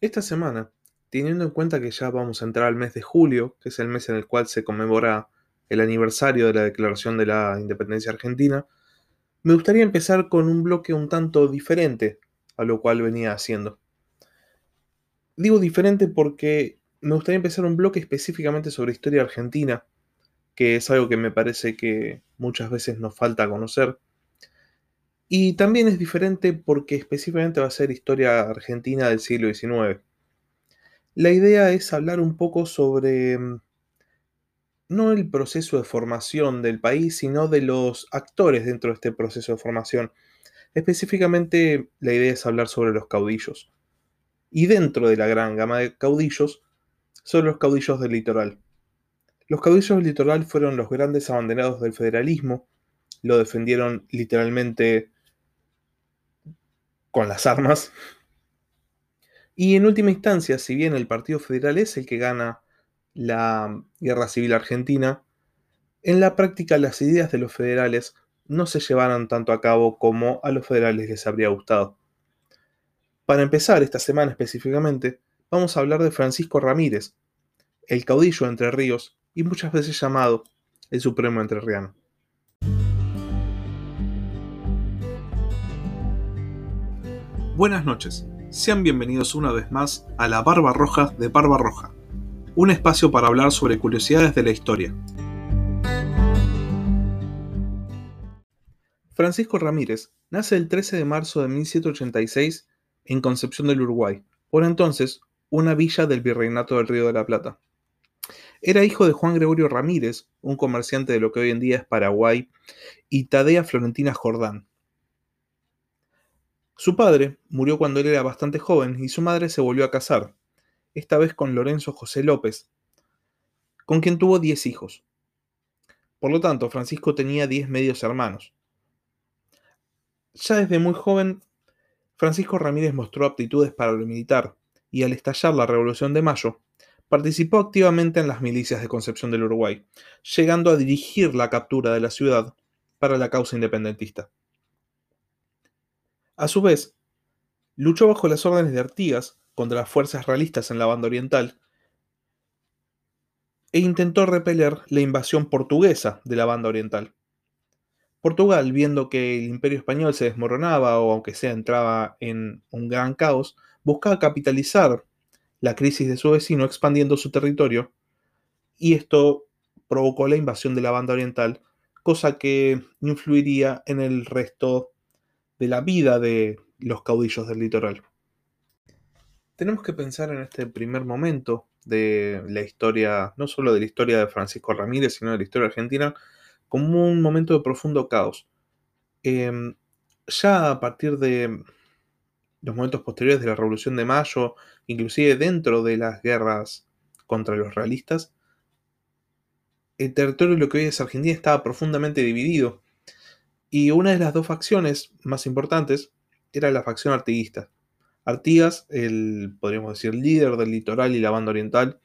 Esta semana, teniendo en cuenta que ya vamos a entrar al mes de julio, que es el mes en el cual se conmemora el aniversario de la declaración de la independencia argentina, me gustaría empezar con un bloque un tanto diferente a lo cual venía haciendo. Digo diferente porque me gustaría empezar un bloque específicamente sobre historia argentina, que es algo que me parece que muchas veces nos falta conocer. Y también es diferente porque específicamente va a ser historia argentina del siglo XIX. La idea es hablar un poco sobre mm, no el proceso de formación del país, sino de los actores dentro de este proceso de formación. Específicamente la idea es hablar sobre los caudillos. Y dentro de la gran gama de caudillos, son los caudillos del litoral. Los caudillos del litoral fueron los grandes abanderados del federalismo, lo defendieron literalmente con las armas. Y en última instancia, si bien el Partido Federal es el que gana la Guerra Civil Argentina, en la práctica las ideas de los federales no se llevaron tanto a cabo como a los federales les habría gustado. Para empezar esta semana específicamente, vamos a hablar de Francisco Ramírez, el caudillo Entre Ríos y muchas veces llamado el Supremo Entrerriano. Buenas noches, sean bienvenidos una vez más a la Barba Roja de Barba Roja, un espacio para hablar sobre curiosidades de la historia. Francisco Ramírez nace el 13 de marzo de 1786 en Concepción del Uruguay, por entonces una villa del Virreinato del Río de la Plata. Era hijo de Juan Gregorio Ramírez, un comerciante de lo que hoy en día es Paraguay, y Tadea Florentina Jordán, su padre murió cuando él era bastante joven y su madre se volvió a casar, esta vez con Lorenzo José López, con quien tuvo 10 hijos. Por lo tanto, Francisco tenía 10 medios hermanos. Ya desde muy joven, Francisco Ramírez mostró aptitudes para lo militar y al estallar la Revolución de Mayo, participó activamente en las milicias de Concepción del Uruguay, llegando a dirigir la captura de la ciudad para la causa independentista. A su vez, luchó bajo las órdenes de Artigas contra las fuerzas realistas en la banda oriental e intentó repeler la invasión portuguesa de la banda oriental. Portugal, viendo que el imperio español se desmoronaba o aunque sea entraba en un gran caos, buscaba capitalizar la crisis de su vecino expandiendo su territorio y esto provocó la invasión de la banda oriental, cosa que influiría en el resto de la vida de los caudillos del litoral. Tenemos que pensar en este primer momento de la historia, no solo de la historia de Francisco Ramírez, sino de la historia argentina, como un momento de profundo caos. Em, ya a partir de los momentos posteriores de la Revolución de Mayo, inclusive dentro de las guerras contra los realistas, el territorio de lo que hoy es Argentina estaba profundamente dividido. Y una de las dos facciones más importantes era la facción artiguista. Artigas, el, podríamos decir, líder del litoral y la banda oriental,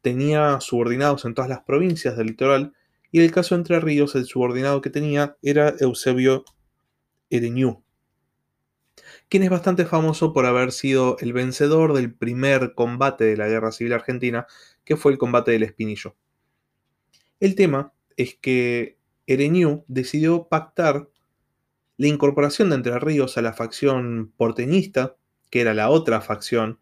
tenía subordinados en todas las provincias del litoral, y en el caso de Entre Ríos, el subordinado que tenía era Eusebio Ereñú, quien es bastante famoso por haber sido el vencedor del primer combate de la Guerra Civil Argentina, que fue el combate del Espinillo. El tema es que Ereñú decidió pactar la incorporación de Entre Ríos a la facción porteñista, que era la otra facción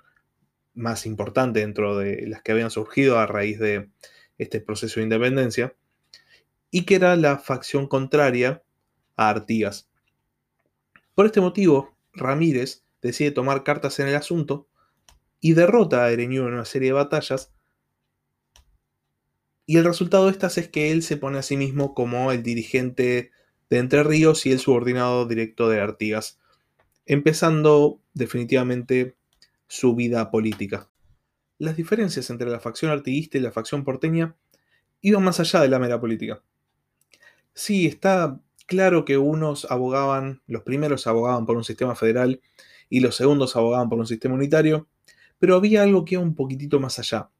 más importante dentro de las que habían surgido a raíz de este proceso de independencia, y que era la facción contraria a Artigas. Por este motivo, Ramírez decide tomar cartas en el asunto y derrota a Ereñú en una serie de batallas y el resultado de estas es que él se pone a sí mismo como el dirigente de Entre Ríos y el subordinado directo de Artigas, empezando definitivamente su vida política. Las diferencias entre la facción artiguista y la facción porteña iban más allá de la mera política. Sí, está claro que unos abogaban, los primeros abogaban por un sistema federal y los segundos abogaban por un sistema unitario, pero había algo que iba un poquitito más allá.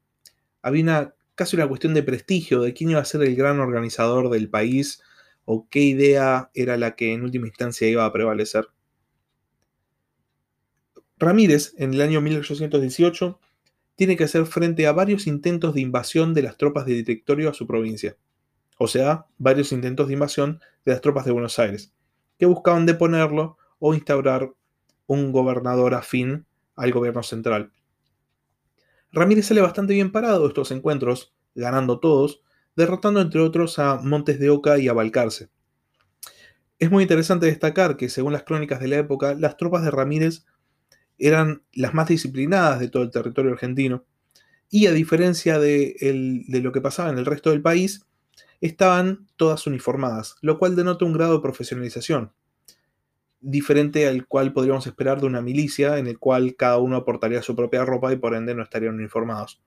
Había una casi una cuestión de prestigio, de quién iba a ser el gran organizador del país o qué idea era la que en última instancia iba a prevalecer. Ramírez, en el año 1818, tiene que hacer frente a varios intentos de invasión de las tropas de directorio a su provincia, o sea, varios intentos de invasión de las tropas de Buenos Aires, que buscaban deponerlo o instaurar un gobernador afín al gobierno central. Ramírez sale bastante bien parado de estos encuentros, ganando todos, derrotando entre otros a Montes de Oca y a Balcarce. Es muy interesante destacar que, según las crónicas de la época, las tropas de Ramírez eran las más disciplinadas de todo el territorio argentino, y a diferencia de, de, lo que pasaba en el resto del país, estaban todas uniformadas, lo cual denota un grado de profesionalización, diferente al cual podríamos esperar de una milicia en el cual cada uno aportaría su propia ropa y por ende no estarían uniformados.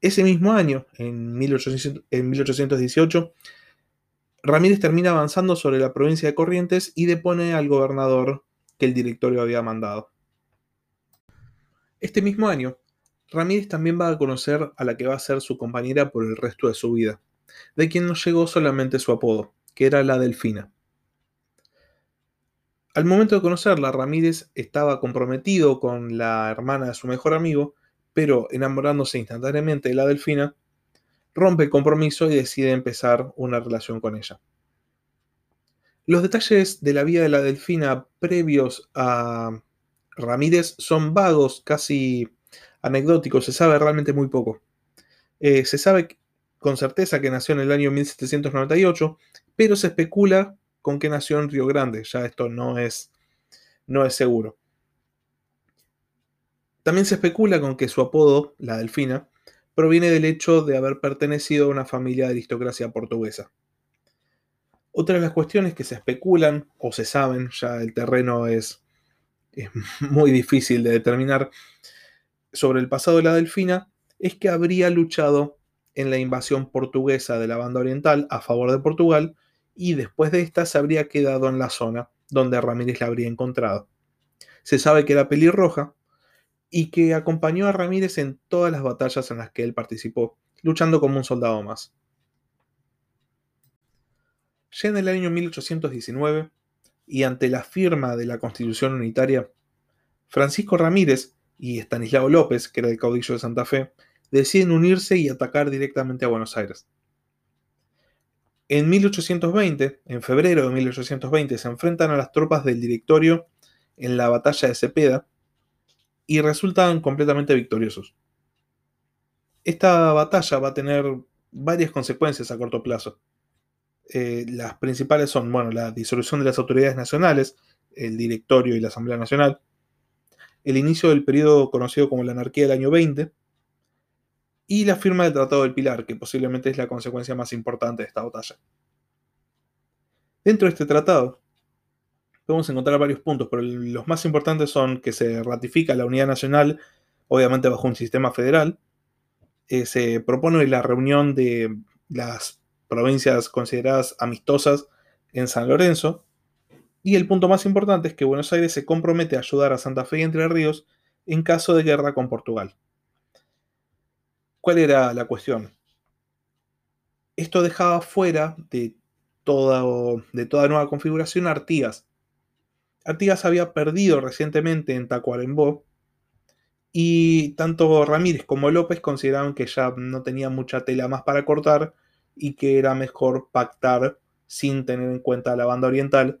Ese mismo año, en, 1800, en 1818, Ramírez termina avanzando sobre la provincia de Corrientes y depone al gobernador que el directorio había mandado. Este mismo año, Ramírez también va a conocer a la que va a ser su compañera por el resto de su vida, de quien no llegó solamente su apodo, que era la Delfina. Al momento de conocerla, Ramírez estaba comprometido con la hermana de su mejor amigo, pero enamorándose instantáneamente de la Delfina, rompe el compromiso y decide empezar una relación con ella. Los detalles de la vida de la delfina previos a Ramírez son vagos, casi anecdóticos, se sabe realmente muy poco. Eh, se sabe con certeza que nació en el año 1798, pero se especula con que nació en Río Grande, ya esto no es, no es seguro. También se especula con que su apodo, la delfina, proviene del hecho de haber pertenecido a una familia de aristocracia portuguesa. Otra de las cuestiones que se especulan o se saben, ya el terreno es, muy difícil de determinar, sobre el pasado de la delfina, es que habría luchado en la invasión portuguesa de la banda oriental a favor de Portugal y después de esta se habría quedado en la zona donde Ramírez la habría encontrado. Se sabe que era pelirroja y que acompañó a Ramírez en todas las batallas en las que él participó, luchando como un soldado más. Ya en el año 1819, y ante la firma de la Constitución Unitaria, Francisco Ramírez y Estanislao López, que era el caudillo de Santa Fe, deciden unirse y atacar directamente a Buenos Aires. En 1820, en febrero de 1820, se enfrentan a las tropas del directorio en la batalla de Cepeda y resultan completamente victoriosos. Esta batalla va a tener varias consecuencias a corto plazo. Eh, las principales son, bueno, la disolución de las autoridades nacionales, el directorio y la Asamblea Nacional, el inicio del periodo conocido como la anarquía del año 20 y la firma del Tratado del Pilar, que posiblemente es la consecuencia más importante de esta batalla. Dentro de este tratado podemos encontrar varios puntos, pero los más importantes son que se ratifica la unidad nacional, obviamente bajo un sistema federal, eh, se propone la reunión de las provincias consideradas amistosas en San Lorenzo. Y el punto más importante es que Buenos Aires se compromete a ayudar a Santa Fe y Entre Ríos en caso de guerra con Portugal. ¿Cuál era la cuestión? Esto dejaba fuera de toda, nueva configuración a Artigas. Artigas había perdido recientemente en Tacuarembó y tanto Ramírez como López consideraban que ya no tenía mucha tela más para cortar y que era mejor pactar sin tener en cuenta la banda oriental,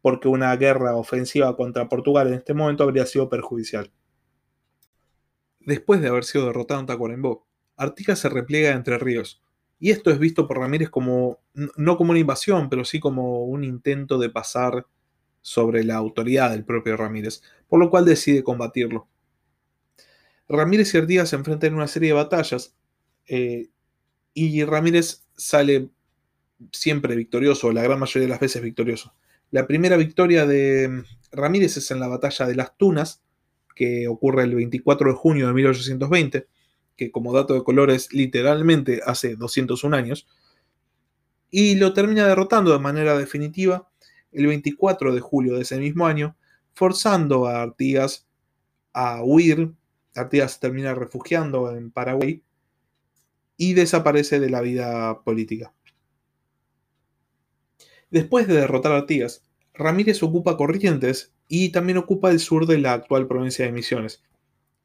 porque una guerra ofensiva contra Portugal en este momento habría sido perjudicial. Después de haber sido derrotado en Tacuarembó, Artigas se repliega entre ríos, y esto es visto por Ramírez como, no como una invasión, pero sí como un intento de pasar sobre la autoridad del propio Ramírez, por lo cual decide combatirlo. Ramírez y Artigas se enfrentan en una serie de batallas, eh, y Ramírez sale siempre victorioso, la gran mayoría de las veces victorioso. La primera victoria de mm, Ramírez es en la batalla de las Tunas, que ocurre el 24 de junio de 1820, que como dato de colores literalmente hace 201 años, y lo termina derrotando de manera definitiva el 24 de julio de ese mismo año, forzando a Artigas a huir. Artigas termina refugiando en Paraguay y desaparece de la vida política. Después de derrotar a Artigas, Ramírez ocupa Corrientes y también ocupa el sur de la actual provincia de Misiones.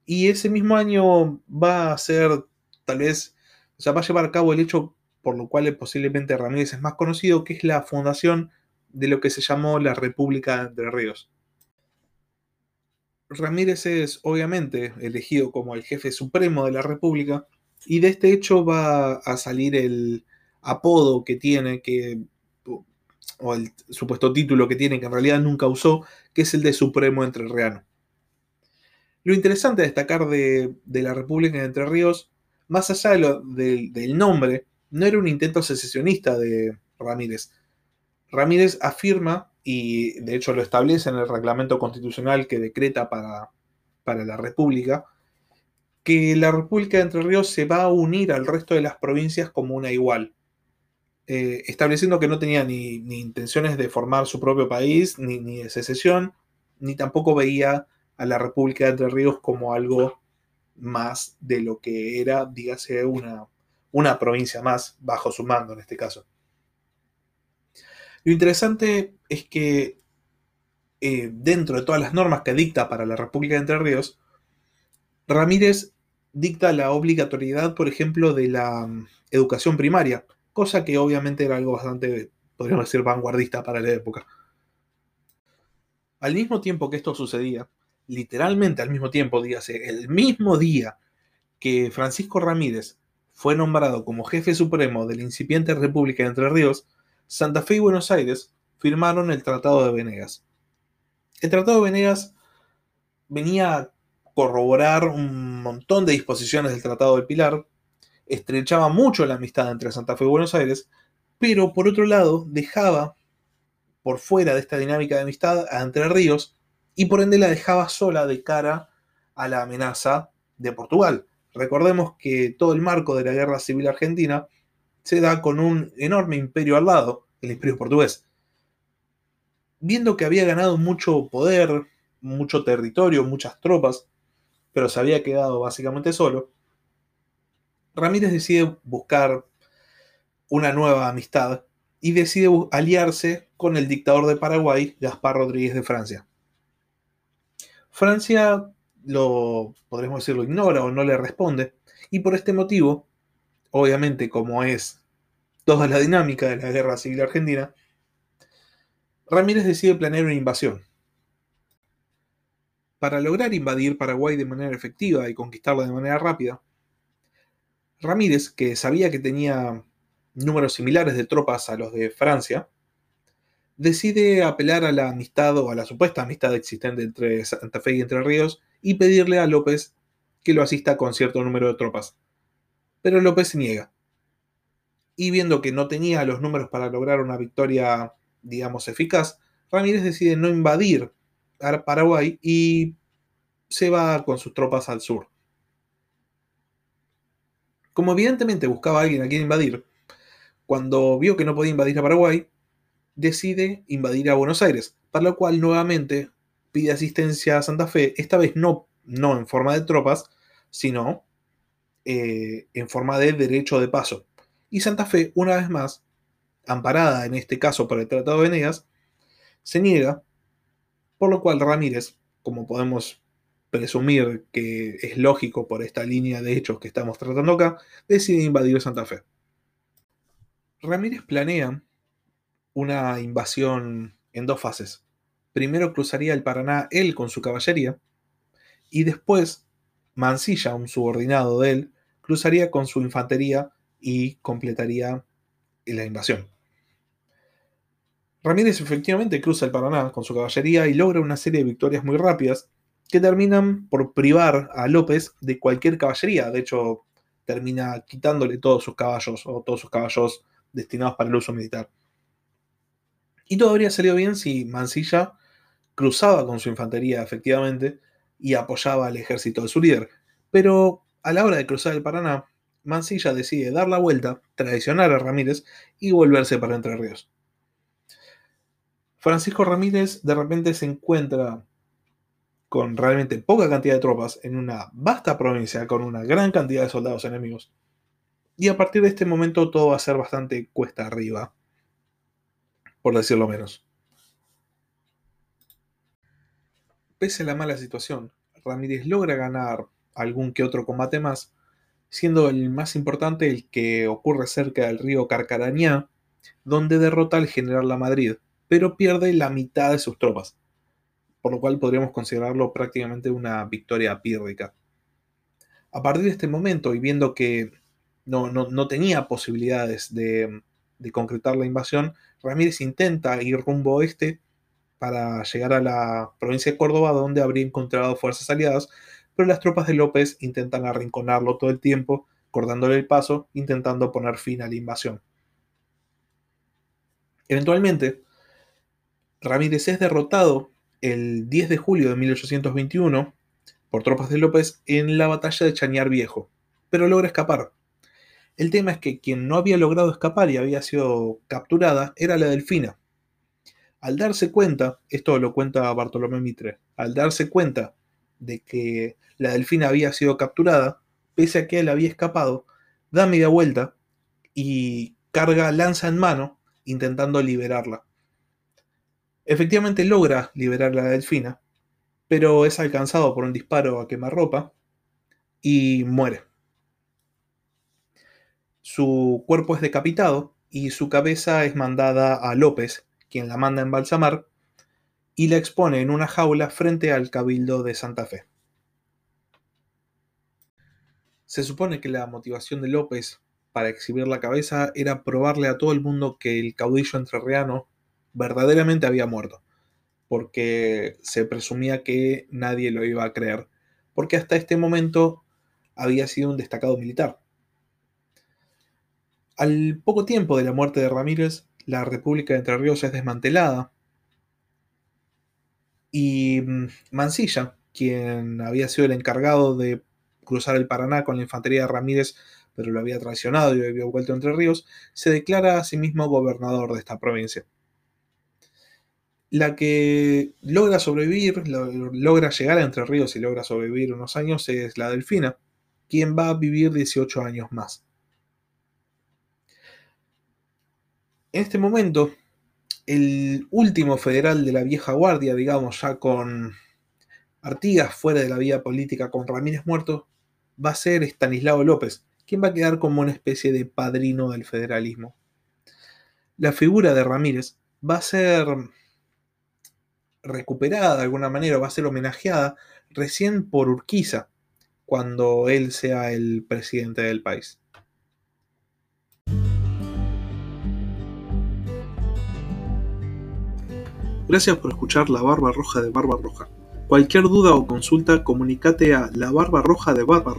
Y ese mismo año va a ser, tal vez, o sea, va a llevar a cabo el hecho por lo cual posiblemente Ramírez es más conocido, que es la fundación de lo que se llamó la República de Entre Ríos. Ramírez es obviamente elegido como el jefe supremo de la República y de este hecho va a salir el apodo que tiene, que, o el supuesto título que tiene, que en realidad nunca usó, que es el de Supremo Entrerriano. Lo interesante de destacar de, la República de Entre Ríos, más allá del nombre, no era un intento secesionista de Ramírez. Ramírez afirma, y de hecho lo establece en el reglamento constitucional que decreta para, para la República, que la República de Entre Ríos se va a unir al resto de las provincias como una igual, eh, estableciendo que no tenía ni, intenciones de formar su propio país, ni, de secesión, ni tampoco veía a la República de Entre Ríos como algo más de lo que era, dígase, una, una provincia más bajo su mando en este caso. Lo interesante es que eh, dentro de todas las normas que dicta para la República de Entre Ríos, Ramírez dicta la obligatoriedad, por ejemplo, de la mm, educación primaria, cosa que obviamente era algo bastante, podríamos decir, vanguardista para la época. Al mismo tiempo que esto sucedía, literalmente al mismo tiempo, dígase, el mismo día que Francisco Ramírez fue nombrado como jefe supremo de la incipiente República de Entre Ríos, Santa Fe y Buenos Aires firmaron el Tratado de Venegas. El Tratado de Venegas venía corroborar un montón de disposiciones del Tratado del Pilar, estrechaba mucho la amistad entre Santa Fe y Buenos Aires, pero por otro lado dejaba por fuera de esta dinámica de amistad a Entre Ríos y por ende la dejaba sola de cara a la amenaza de Portugal. Recordemos que todo el marco de la Guerra Civil Argentina se da con un enorme imperio al lado, el imperio portugués. Viendo que había ganado mucho poder, mucho territorio, muchas tropas, pero se había quedado básicamente solo, Ramírez decide buscar una nueva amistad y decide aliarse con el dictador de Paraguay, Gaspar Rodríguez de Francia. Francia lo, podríamos decirlo, ignora o no le responde, y por este motivo, obviamente como es toda la dinámica de la guerra civil argentina, Ramírez decide planear una invasión. Para lograr invadir Paraguay de manera efectiva y conquistarla de manera rápida, Ramírez, que sabía que tenía números similares de tropas a los de Francia, decide apelar a la amistad o a la supuesta amistad existente entre Santa Fe y Entre Ríos y pedirle a López que lo asista con cierto número de tropas. Pero López se niega. Y viendo que no tenía los números para lograr una victoria, digamos, eficaz, Ramírez decide no invadir Paraguay y se va con sus tropas al sur. Como evidentemente buscaba a alguien a quien invadir, cuando vio que no podía invadir a Paraguay, decide invadir a Buenos Aires, para lo cual nuevamente pide asistencia a Santa Fe, esta vez no, no en forma de tropas, sino eh, en forma de derecho de paso. Y Santa Fe, una vez más, amparada en este caso por el Tratado de Venegas, se niega por lo cual Ramírez, como podemos presumir que es lógico por esta línea de hechos que estamos tratando acá, decide invadir Santa Fe. Ramírez planea una invasión en dos fases. Primero cruzaría el Paraná él con su caballería y después Mansilla, un subordinado de él, cruzaría con su infantería y completaría la invasión. Ramírez efectivamente cruza el Paraná con su caballería y logra una serie de victorias muy rápidas que terminan por privar a López de cualquier caballería. De hecho, termina quitándole todos sus caballos o todos sus caballos destinados para el uso militar. Y todo habría salido bien si Mansilla cruzaba con su infantería efectivamente y apoyaba al ejército de su líder. Pero a la hora de cruzar el Paraná, Mansilla decide dar la vuelta, traicionar a Ramírez y volverse para Entre Ríos. Francisco Ramírez de repente se encuentra con realmente poca cantidad de tropas en una vasta provincia con una gran cantidad de soldados enemigos. Y a partir de este momento todo va a ser bastante cuesta arriba, por decirlo menos. pese a la mala situación, Ramírez logra ganar algún que otro combate más, siendo el más importante el que ocurre cerca del río Carcarañá, donde derrota al general La Madrid, pero pierde la mitad de sus tropas, por lo cual podríamos considerarlo prácticamente una victoria pírrica. A partir de este momento, y viendo que no, tenía posibilidades de, de concretar la invasión, Ramírez intenta ir rumbo oeste para llegar a la provincia de Córdoba, donde habría encontrado fuerzas aliadas, pero las tropas de López intentan arrinconarlo todo el tiempo, cortándole el paso, intentando poner fin a la invasión. Eventualmente, Ramírez es derrotado el 10 de julio de 1821 por tropas de López en la batalla de Chañar Viejo, pero logra escapar. El tema es que quien no había logrado escapar y había sido capturada era la Delfina. Al darse cuenta, esto lo cuenta Bartolomé Mitre, al darse cuenta de que la delfina había sido capturada, pese a que él había escapado, da media vuelta y carga lanza en mano intentando liberarla. Efectivamente logra liberar a la delfina, pero es alcanzado por un disparo a quemarropa y muere. Su cuerpo es decapitado y su cabeza es mandada a López, quien la manda a embalsamar y la expone en una jaula frente al Cabildo de Santa Fe. Se supone que la motivación de López para exhibir la cabeza era probarle a todo el mundo que el caudillo entrerriano verdaderamente había muerto, porque se presumía que nadie lo iba a creer, porque hasta este momento había sido un destacado militar. Al poco tiempo de la muerte de Ramírez, la República de Entre Ríos es desmantelada y mm, Mansilla, quien había sido el encargado de cruzar el Paraná con la infantería de Ramírez, pero lo había traicionado y había vuelto a Entre Ríos, se declara a sí mismo gobernador de esta provincia. La que logra sobrevivir, logra llegar a Entre Ríos y logra sobrevivir unos años es la Delfina, quien va a vivir 18 años más. En este momento, el último federal de la vieja guardia, digamos, ya con Artigas fuera de la vida política, con Ramírez muerto, va a ser Estanislao López, quien va a quedar como una especie de padrino del federalismo. La figura de Ramírez va a ser recuperada de alguna manera, va a ser homenajeada recién por Urquiza, cuando él sea el presidente del país. Gracias por escuchar La Barba Roja de Barba Roja. Cualquier duda o consulta, comunícate a la barba roja de barba.